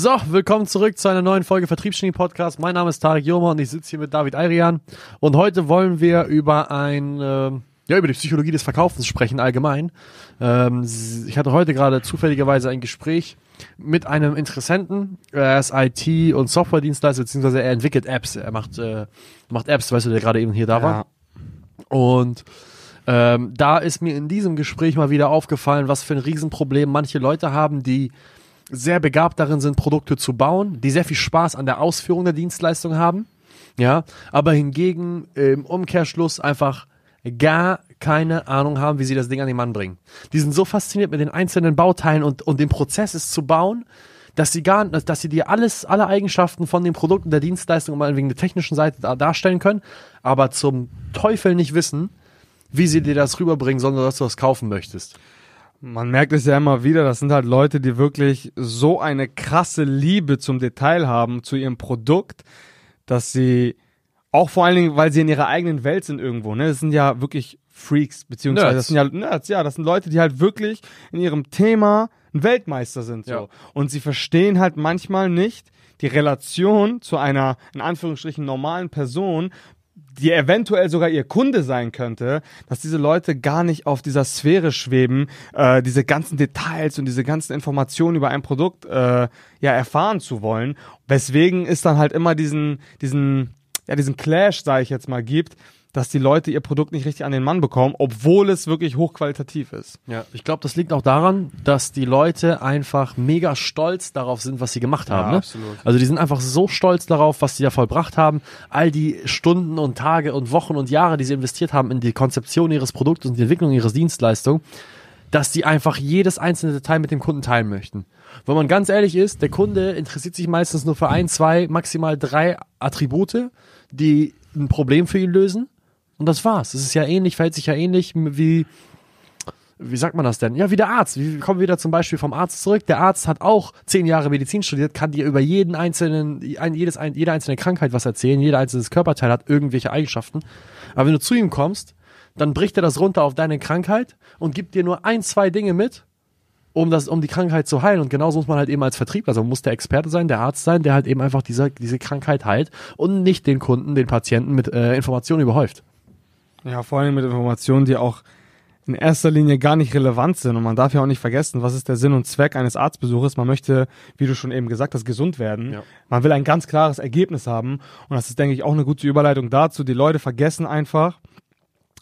So, willkommen zurück zu einer neuen Folge Vertriebsgenie Podcast. Mein Name ist Tarek Joma und ich sitze hier mit David Ayrian. Und heute wollen wir über ein, äh, ja, über die Psychologie des Verkaufens sprechen allgemein. Ähm, ich hatte heute gerade zufälligerweise ein Gespräch mit einem Interessenten. Er ist IT- und Software-Dienstleister, beziehungsweise er entwickelt Apps. Er macht, äh, macht Apps, weißt du, der gerade eben hier da war. Und ähm, da ist mir in diesem Gespräch mal wieder aufgefallen, was für ein Riesenproblem manche Leute haben, die sehr begabt darin sind, Produkte zu bauen, die sehr viel Spaß an der Ausführung der Dienstleistung haben, ja, aber hingegen im Umkehrschluss einfach gar keine Ahnung haben, wie sie das Ding an den Mann bringen. Die sind so fasziniert mit den einzelnen Bauteilen und, und dem Prozess es zu bauen, dass sie gar, dass sie dir alles, alle Eigenschaften von dem Produkt und der Dienstleistung mal wegen der technischen Seite da, darstellen können, aber zum Teufel nicht wissen, wie sie dir das rüberbringen, sondern dass du das kaufen möchtest. Man merkt es ja immer wieder, das sind halt Leute, die wirklich so eine krasse Liebe zum Detail haben, zu ihrem Produkt, dass sie auch vor allen Dingen, weil sie in ihrer eigenen Welt sind irgendwo, ne? Das sind ja wirklich Freaks, beziehungsweise Nerds. das sind ja Nerds, ja, das sind Leute, die halt wirklich in ihrem Thema ein Weltmeister sind, so. Ja. Und sie verstehen halt manchmal nicht die Relation zu einer, in Anführungsstrichen, normalen Person, die eventuell sogar ihr Kunde sein könnte, dass diese Leute gar nicht auf dieser Sphäre schweben, äh, diese ganzen Details und diese ganzen Informationen über ein Produkt äh, ja erfahren zu wollen. Weswegen es dann halt immer diesen, diesen, ja, diesen Clash, sage ich jetzt mal, gibt, dass die Leute ihr Produkt nicht richtig an den Mann bekommen, obwohl es wirklich hochqualitativ ist. Ja, ich glaube, das liegt auch daran, dass die Leute einfach mega stolz darauf sind, was sie gemacht haben. Ja, ne? absolut. Also die sind einfach so stolz darauf, was sie da vollbracht haben. All die Stunden und Tage und Wochen und Jahre, die sie investiert haben in die Konzeption ihres Produktes und die Entwicklung ihres Dienstleistung, dass die einfach jedes einzelne Detail mit dem Kunden teilen möchten. Wenn man ganz ehrlich ist, der Kunde interessiert sich meistens nur für ein, zwei, maximal drei Attribute, die ein Problem für ihn lösen. Und das war's. Es ist ja ähnlich, verhält sich ja ähnlich wie, wie sagt man das denn? Ja, wie der Arzt. Wir kommen wieder zum Beispiel vom Arzt zurück. Der Arzt hat auch zehn Jahre Medizin studiert, kann dir über jeden einzelnen, ein, jedes, jede einzelne Krankheit was erzählen. Jeder einzelne Körperteil hat irgendwelche Eigenschaften. Aber wenn du zu ihm kommst, dann bricht er das runter auf deine Krankheit und gibt dir nur ein, zwei Dinge mit, um das, um die Krankheit zu heilen. Und genauso muss man halt eben als Vertriebler, also muss der Experte sein, der Arzt sein, der halt eben einfach diese, diese Krankheit heilt und nicht den Kunden, den Patienten mit äh, Informationen überhäuft. Ja, vor allem mit Informationen, die auch in erster Linie gar nicht relevant sind. Und man darf ja auch nicht vergessen, was ist der Sinn und Zweck eines Arztbesuches. Man möchte, wie du schon eben gesagt hast, gesund werden. Ja. Man will ein ganz klares Ergebnis haben. Und das ist, denke ich, auch eine gute Überleitung dazu. Die Leute vergessen einfach,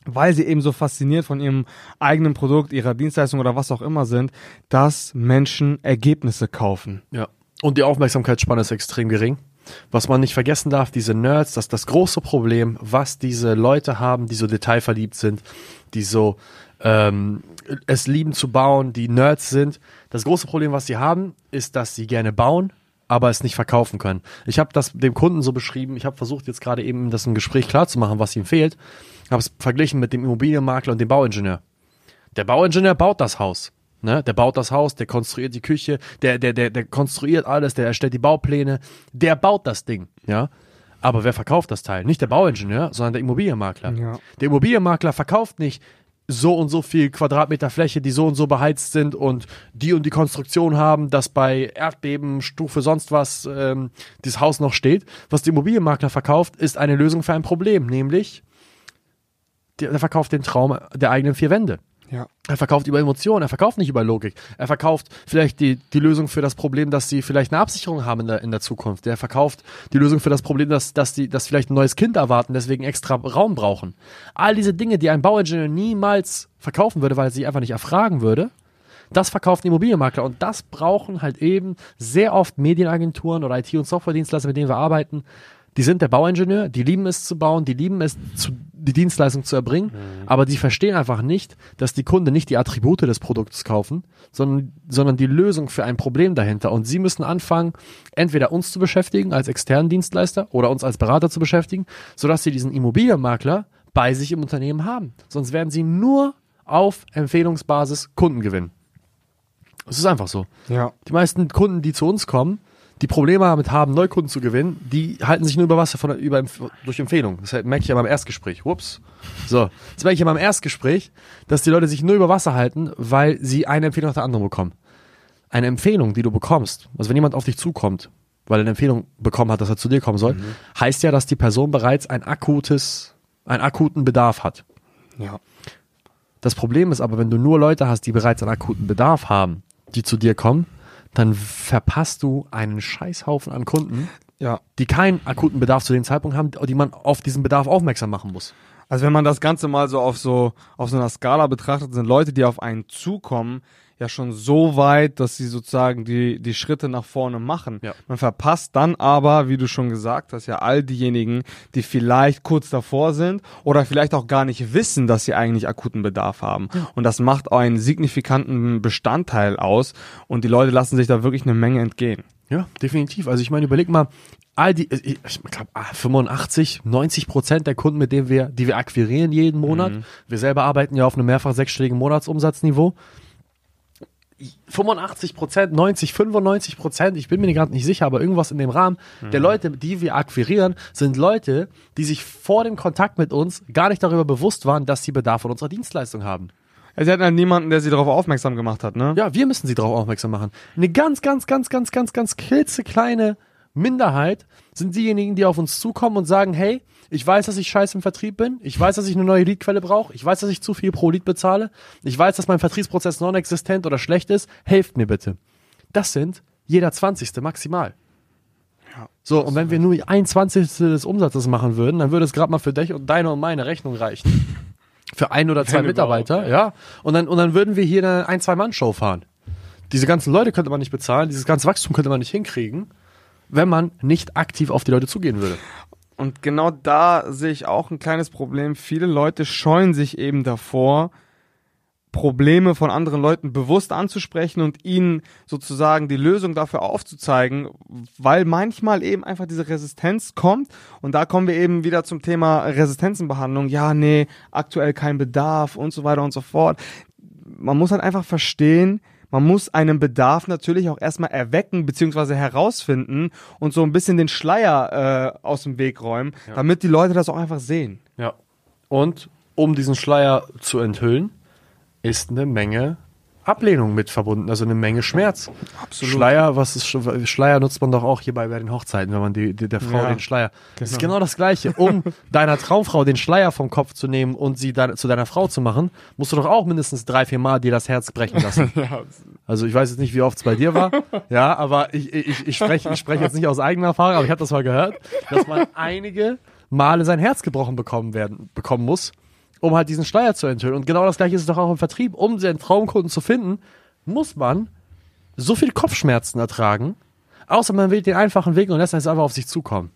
weil sie eben so fasziniert von ihrem eigenen Produkt, ihrer Dienstleistung oder was auch immer sind, dass Menschen Ergebnisse kaufen. Ja. Und die Aufmerksamkeitsspanne ist extrem gering. Was man nicht vergessen darf, diese Nerds, das ist das große Problem, was diese Leute haben, die so detailverliebt sind, die so ähm, es lieben zu bauen, die Nerds sind. Das große Problem, was sie haben, ist, dass sie gerne bauen, aber es nicht verkaufen können. Ich habe das dem Kunden so beschrieben, ich habe versucht jetzt gerade eben das im Gespräch klarzumachen, was ihm fehlt, habe es verglichen mit dem Immobilienmakler und dem Bauingenieur. Der Bauingenieur baut das Haus. Ne? Der baut das Haus, der konstruiert die Küche, der, der, der, der konstruiert alles, der erstellt die Baupläne, der baut das Ding, ja. Aber wer verkauft das Teil? Nicht der Bauingenieur, sondern der Immobilienmakler. Ja. Der Immobilienmakler verkauft nicht so und so viel Quadratmeter Fläche, die so und so beheizt sind und die und die Konstruktion haben, dass bei Erdbeben, Stufe sonst was ähm, dieses Haus noch steht. Was der Immobilienmakler verkauft, ist eine Lösung für ein Problem, nämlich der, der verkauft den Traum der eigenen vier Wände. Ja. Er verkauft über Emotionen, er verkauft nicht über Logik. Er verkauft vielleicht die, die Lösung für das Problem, dass sie vielleicht eine Absicherung haben in der, in der Zukunft. Er verkauft die Lösung für das Problem, dass, dass die dass vielleicht ein neues Kind erwarten, deswegen extra Raum brauchen. All diese Dinge, die ein Bauingenieur niemals verkaufen würde, weil er sie einfach nicht erfragen würde, das verkauft ein Immobilienmakler. Und das brauchen halt eben sehr oft Medienagenturen oder IT- und Softwaredienstleister, mit denen wir arbeiten. Die sind der Bauingenieur, die lieben es zu bauen, die lieben es, zu, die Dienstleistung zu erbringen, aber die verstehen einfach nicht, dass die Kunden nicht die Attribute des Produktes kaufen, sondern, sondern die Lösung für ein Problem dahinter. Und sie müssen anfangen, entweder uns zu beschäftigen als externen Dienstleister oder uns als Berater zu beschäftigen, sodass sie diesen Immobilienmakler bei sich im Unternehmen haben. Sonst werden sie nur auf Empfehlungsbasis Kunden gewinnen. Es ist einfach so. Ja. Die meisten Kunden, die zu uns kommen, die Probleme damit haben, Neukunden zu gewinnen, die halten sich nur über Wasser von, über, durch Empfehlung. Das merke ich ja beim Erstgespräch. Ups. So. Das merke ich ja beim Erstgespräch, dass die Leute sich nur über Wasser halten, weil sie eine Empfehlung nach der anderen bekommen. eine Empfehlung, die du bekommst, also wenn jemand auf dich zukommt, weil er eine Empfehlung bekommen hat, dass er zu dir kommen soll, Mhm. heißt ja, dass die Person bereits ein akutes, einen akuten Bedarf hat. Ja. Das Problem ist aber, wenn du nur Leute hast, die bereits einen akuten Bedarf haben, die zu dir kommen, dann verpasst du einen Scheißhaufen an Kunden, Ja. die keinen akuten Bedarf zu dem Zeitpunkt haben, die man auf diesen Bedarf aufmerksam machen muss. Also wenn man das Ganze mal so auf so auf so einer Skala betrachtet, sind Leute, die auf einen zukommen, ja schon so weit, dass sie sozusagen die die Schritte nach vorne machen. Ja. Man verpasst dann aber, wie du schon gesagt hast, ja all diejenigen, die vielleicht kurz davor sind oder vielleicht auch gar nicht wissen, dass sie eigentlich akuten Bedarf haben. Und das macht einen signifikanten Bestandteil aus und die Leute lassen sich da wirklich eine Menge entgehen. Ja, definitiv. Also ich meine, überleg mal, all die, ich glaube 85, 90 Prozent der Kunden, mit denen wir, die wir akquirieren jeden Monat, wir selber arbeiten ja auf einem mehrfach sechsstelligen Monatsumsatzniveau. 85 Prozent, 90, 95 Prozent, ich bin mir gerade nicht sicher, aber irgendwas in dem Rahmen der Leute, die wir akquirieren, sind Leute, die sich vor dem Kontakt mit uns gar nicht darüber bewusst waren, dass sie Bedarf an unserer Dienstleistung haben. Also sie hatten halt niemanden, der sie darauf aufmerksam gemacht hat, ne? Ja, wir müssen sie darauf aufmerksam machen. Eine ganz, ganz, ganz, ganz, ganz, ganz klitzekleine Minderheit sind diejenigen, die auf uns zukommen und sagen, hey, ich weiß, dass ich scheiße im Vertrieb bin. Ich weiß, dass ich eine neue Leadquelle brauche. Ich weiß, dass ich zu viel pro Lead bezahle. Ich weiß, dass mein Vertriebsprozess non-existent oder schlecht ist. Helft mir bitte. Das sind jeder Zwanzigste maximal. Ja. So, und wenn wir nur ein Zwanzigstel des Umsatzes machen würden, dann würde es gerade mal für dich und deine und meine Rechnung reichen. Für ein oder zwei Wenn Mitarbeiter, überhaupt, ja. Und dann, und dann würden wir hier eine ein, zwei Mann-Show fahren. Diese ganzen Leute könnte man nicht bezahlen, dieses ganze Wachstum könnte man nicht hinkriegen, wenn man nicht aktiv auf die Leute zugehen würde. Und genau da sehe ich auch ein kleines Problem. Viele Leute scheuen sich eben davor, Probleme von anderen Leuten bewusst anzusprechen und ihnen sozusagen die Lösung dafür aufzuzeigen, weil manchmal eben einfach diese Resistenz kommt. Und da kommen wir eben wieder zum Thema Resistenzenbehandlung. Ja, nee, aktuell kein Bedarf und so weiter und so fort. Man muss halt einfach verstehen, man muss einen Bedarf natürlich auch erstmal erwecken beziehungsweise herausfinden und so ein bisschen den Schleier äh, aus dem Weg räumen, damit die Leute das auch einfach sehen. Ja. Und um diesen Schleier zu enthüllen, ist eine Menge Ablehnung mit verbunden, also eine Menge Schmerz. Absolut. Schleier, was ist Sch- Schleier nutzt man doch auch hier bei, den Hochzeiten, wenn man die, die der Frau Ja, den Schleier. Das ist genau. genau das Gleiche. Um deiner Traumfrau den Schleier vom Kopf zu nehmen und sie deine, zu deiner Frau zu machen, musst du doch auch mindestens drei, vier Mal dir das Herz brechen lassen. Ja, Also ich weiß jetzt nicht, wie oft es bei dir war. Ja, aber ich, ich, ich spreche ich spreche jetzt nicht aus eigener Erfahrung, aber ich habe das mal gehört, dass man einige Male sein Herz gebrochen bekommen werden, bekommen muss, um halt diesen Schleier zu enthüllen. Und genau das gleiche ist es doch auch im Vertrieb. Um seinen Traumkunden zu finden, muss man so viel Kopfschmerzen ertragen, außer man wählt den einfachen Weg und lässt es einfach auf sich zukommen.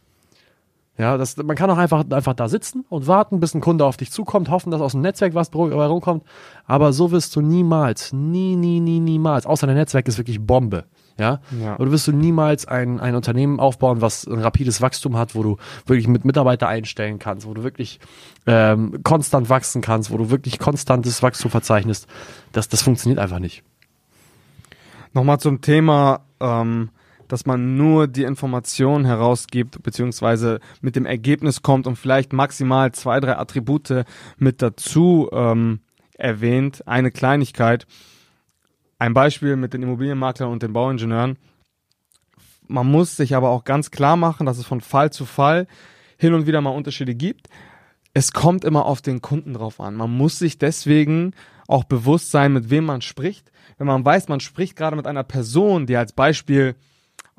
Ja, das, man kann auch einfach, einfach da sitzen und warten, bis ein Kunde auf dich zukommt, hoffen, dass aus dem Netzwerk was dabei rumkommt. Aber so wirst du niemals, nie, nie, nie, niemals, außer dein Netzwerk ist wirklich Bombe. Ja, Ja. oder wirst du niemals ein, ein Unternehmen aufbauen, was ein rapides Wachstum hat, wo du wirklich mit Mitarbeiter einstellen kannst, wo du wirklich ähm, konstant wachsen kannst, wo du wirklich konstantes Wachstum verzeichnest. Das, das funktioniert einfach nicht. Nochmal zum Thema, ähm, dass man nur die Informationen herausgibt, beziehungsweise mit dem Ergebnis kommt und vielleicht maximal zwei, drei Attribute mit dazu ähm, erwähnt. Eine Kleinigkeit. Ein Beispiel mit den Immobilienmaklern und den Bauingenieuren. Man muss sich aber auch ganz klar machen, dass es von Fall zu Fall hin und wieder mal Unterschiede gibt. Es kommt immer auf den Kunden drauf an. Man muss sich deswegen auch bewusst sein, mit wem man spricht. Wenn man weiß, man spricht gerade mit einer Person, die als Beispiel,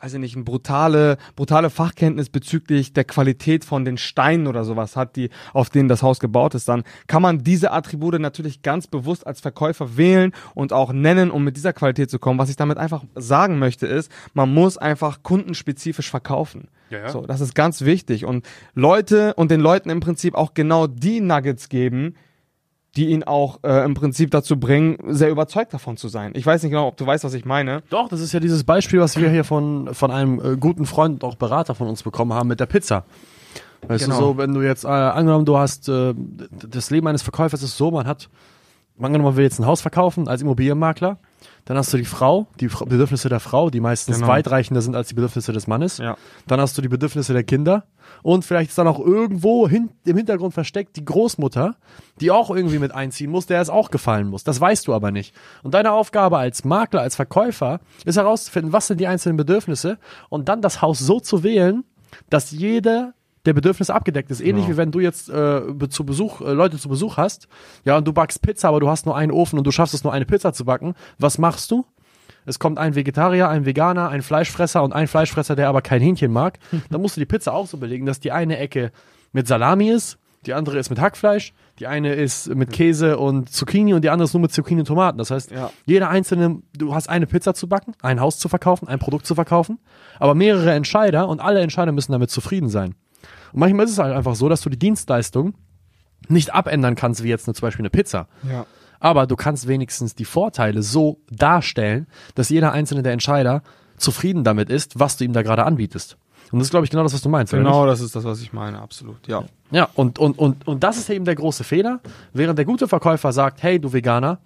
weiß ich nicht, eine brutale, brutale Fachkenntnis bezüglich der Qualität von den Steinen oder sowas hat, die, auf denen das Haus gebaut ist, dann kann man diese Attribute natürlich ganz bewusst als Verkäufer wählen und auch nennen, um mit dieser Qualität zu kommen. Was ich damit einfach sagen möchte, ist, man muss einfach kundenspezifisch verkaufen. Ja, ja. So, das ist ganz wichtig. Und Leute und den Leuten im Prinzip auch genau die Nuggets geben, die ihn auch äh, im Prinzip dazu bringen, sehr überzeugt davon zu sein. Ich weiß nicht genau, ob du weißt, was ich meine. Doch, das ist ja dieses Beispiel, was wir hier von, von einem äh, guten Freund und auch Berater von uns bekommen haben mit der Pizza. Weißt Genau. du, so, wenn du jetzt, äh, angenommen, du hast, äh, das Leben eines Verkäufers ist so, man hat angenommen, man will jetzt ein Haus verkaufen als Immobilienmakler. Dann hast du die Frau, die Fra- Bedürfnisse der Frau, die meistens Genau. weitreichender sind als die Bedürfnisse des Mannes. Ja. Dann hast du die Bedürfnisse der Kinder. Und vielleicht ist dann auch irgendwo hin, im Hintergrund versteckt die Großmutter, die auch irgendwie mit einziehen muss, der es auch gefallen muss. Das weißt du aber nicht. Und deine Aufgabe als Makler, als Verkäufer, ist herauszufinden, was sind die einzelnen Bedürfnisse und dann das Haus so zu wählen, dass jede der Bedürfnisse abgedeckt ist. Ähnlich Genau. wie wenn du jetzt äh, zu Besuch, äh, Leute zu Besuch hast, ja, und du backst Pizza, aber du hast nur einen Ofen und du schaffst es nur eine Pizza zu backen. Was machst du? Es kommt ein Vegetarier, ein Veganer, ein Fleischfresser und ein Fleischfresser, der aber kein Hähnchen mag. Dann musst du die Pizza auch so belegen, dass die eine Ecke mit Salami ist, die andere ist mit Hackfleisch, die eine ist mit Käse und Zucchini und die andere ist nur mit Zucchini und Tomaten. Das heißt, Ja. jeder einzelne, du hast eine Pizza zu backen, ein Haus zu verkaufen, ein Produkt zu verkaufen, aber mehrere Entscheider und alle Entscheider müssen damit zufrieden sein. Und manchmal ist es halt einfach so, dass du die Dienstleistung nicht abändern kannst, wie jetzt nur zum Beispiel eine Pizza. Ja. Aber du kannst wenigstens die Vorteile so darstellen, dass jeder einzelne der Entscheider zufrieden damit ist, was du ihm da gerade anbietest. Und das ist, glaube ich, genau das, was du meinst. Genau, das ist das, was ich meine, absolut. Ja. Ja, und, und, und, und das ist eben der große Fehler. Während der gute Verkäufer sagt, hey, du Veganer,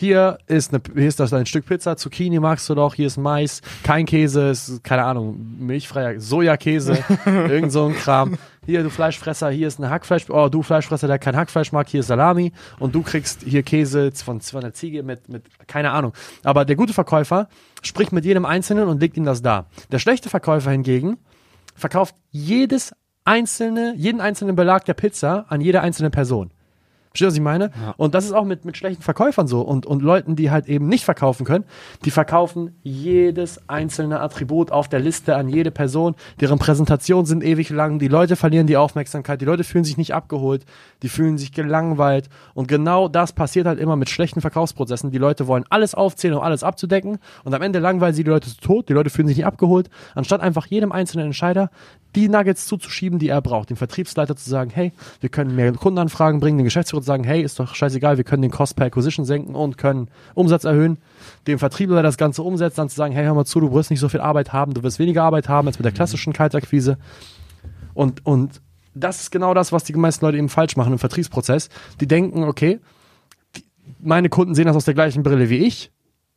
hier ist, eine, hier ist das ein Stück Pizza, Zucchini magst du doch, hier ist Mais, kein Käse, ist, keine Ahnung, milchfreier Sojakäse, irgend so ein Kram. Hier, du Fleischfresser, hier ist ein Hackfleisch, oh, du Fleischfresser, der kein Hackfleisch mag, hier ist Salami und du kriegst hier Käse von, von der Ziege mit, mit, keine Ahnung. Aber der gute Verkäufer spricht mit jedem Einzelnen und legt ihm das dar. Der schlechte Verkäufer hingegen verkauft jedes einzelne, jeden einzelnen Belag der Pizza an jede einzelne Person. Verstehst du, was ich meine? Ja. Und das ist auch mit, mit schlechten Verkäufern so und, und Leuten, die halt eben nicht verkaufen können, die verkaufen jedes einzelne Attribut auf der Liste an jede Person. Deren Präsentationen sind ewig lang, die Leute verlieren die Aufmerksamkeit, die Leute fühlen sich nicht abgeholt, die fühlen sich gelangweilt und genau das passiert halt immer mit schlechten Verkaufsprozessen. Die Leute wollen alles aufzählen, um alles abzudecken und am Ende langweilen sie die Leute zu tot, die Leute fühlen sich nicht abgeholt, anstatt einfach jedem einzelnen Entscheider die Nuggets zuzuschieben, die er braucht. Dem Vertriebsleiter zu sagen, hey, wir können mehr Kundenanfragen bringen, dem Geschäftsführer zu sagen, hey, ist doch scheißegal, wir können den Cost per Acquisition senken und können Umsatz erhöhen. Dem Vertriebler, der das Ganze umsetzt, dann zu sagen, hey, hör mal zu, du wirst nicht so viel Arbeit haben, du wirst weniger Arbeit haben als mit der klassischen Kaltakquise. Und, und das ist genau das, was die meisten Leute eben falsch machen im Vertriebsprozess. Die denken, okay, die, meine Kunden sehen das aus der gleichen Brille wie ich.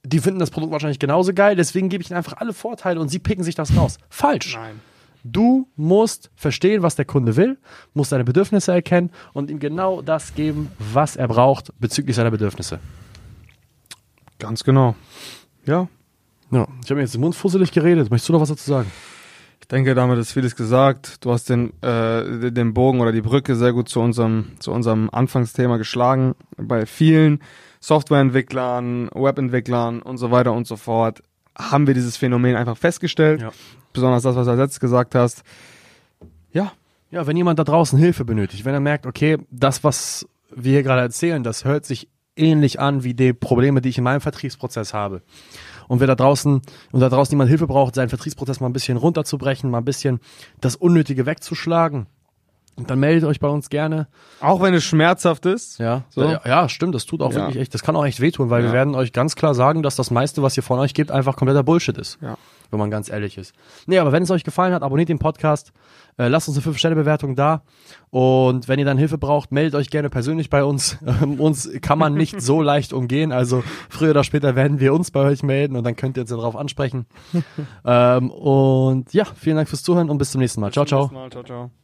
Die finden das Produkt wahrscheinlich genauso geil, deswegen gebe ich ihnen einfach alle Vorteile und sie picken sich das raus. Falsch. Nein. Du musst verstehen, was der Kunde will, musst seine Bedürfnisse erkennen und ihm genau das geben, was er braucht bezüglich seiner Bedürfnisse. Ganz genau. Ja. Ja, ich habe mir jetzt den Mund fusselig geredet. Möchtest du noch was dazu sagen? Ich denke, damit ist vieles gesagt. Du hast den, äh, den Bogen oder die Brücke sehr gut zu unserem, zu unserem Anfangsthema geschlagen. Bei vielen Softwareentwicklern, Webentwicklern und so weiter und so fort haben wir dieses Phänomen einfach festgestellt. Ja. Besonders das, was du als letztes gesagt hast. Ja, Ja, wenn jemand da draußen Hilfe benötigt, wenn er merkt, okay, das, was wir hier gerade erzählen, das hört sich ähnlich an wie die Probleme, die ich in meinem Vertriebsprozess habe. Und wer da draußen, und da draußen jemand Hilfe braucht, seinen Vertriebsprozess mal ein bisschen runterzubrechen, mal ein bisschen das Unnötige wegzuschlagen, dann meldet euch bei uns gerne. auch wenn es schmerzhaft ist. Ja, So. ja, ja, stimmt, das tut auch Ja. wirklich echt, das kann auch echt wehtun, weil wir Ja. werden euch ganz klar sagen, dass das meiste, was ihr von euch gibt, einfach kompletter Bullshit ist. Ja. Wenn man ganz ehrlich ist. Nee, aber wenn es euch gefallen hat, abonniert den Podcast, äh, lasst uns eine 5-Sterne-Bewertung da und wenn ihr dann Hilfe braucht, meldet euch gerne persönlich bei uns. Ähm, uns kann man nicht so leicht umgehen, also früher oder später werden wir uns bei euch melden und dann könnt ihr uns darauf ansprechen. ähm, und ja, vielen Dank fürs Zuhören und bis zum nächsten Mal. Ciao, ciao. Bis zum nächsten Mal. Ciao, ciao.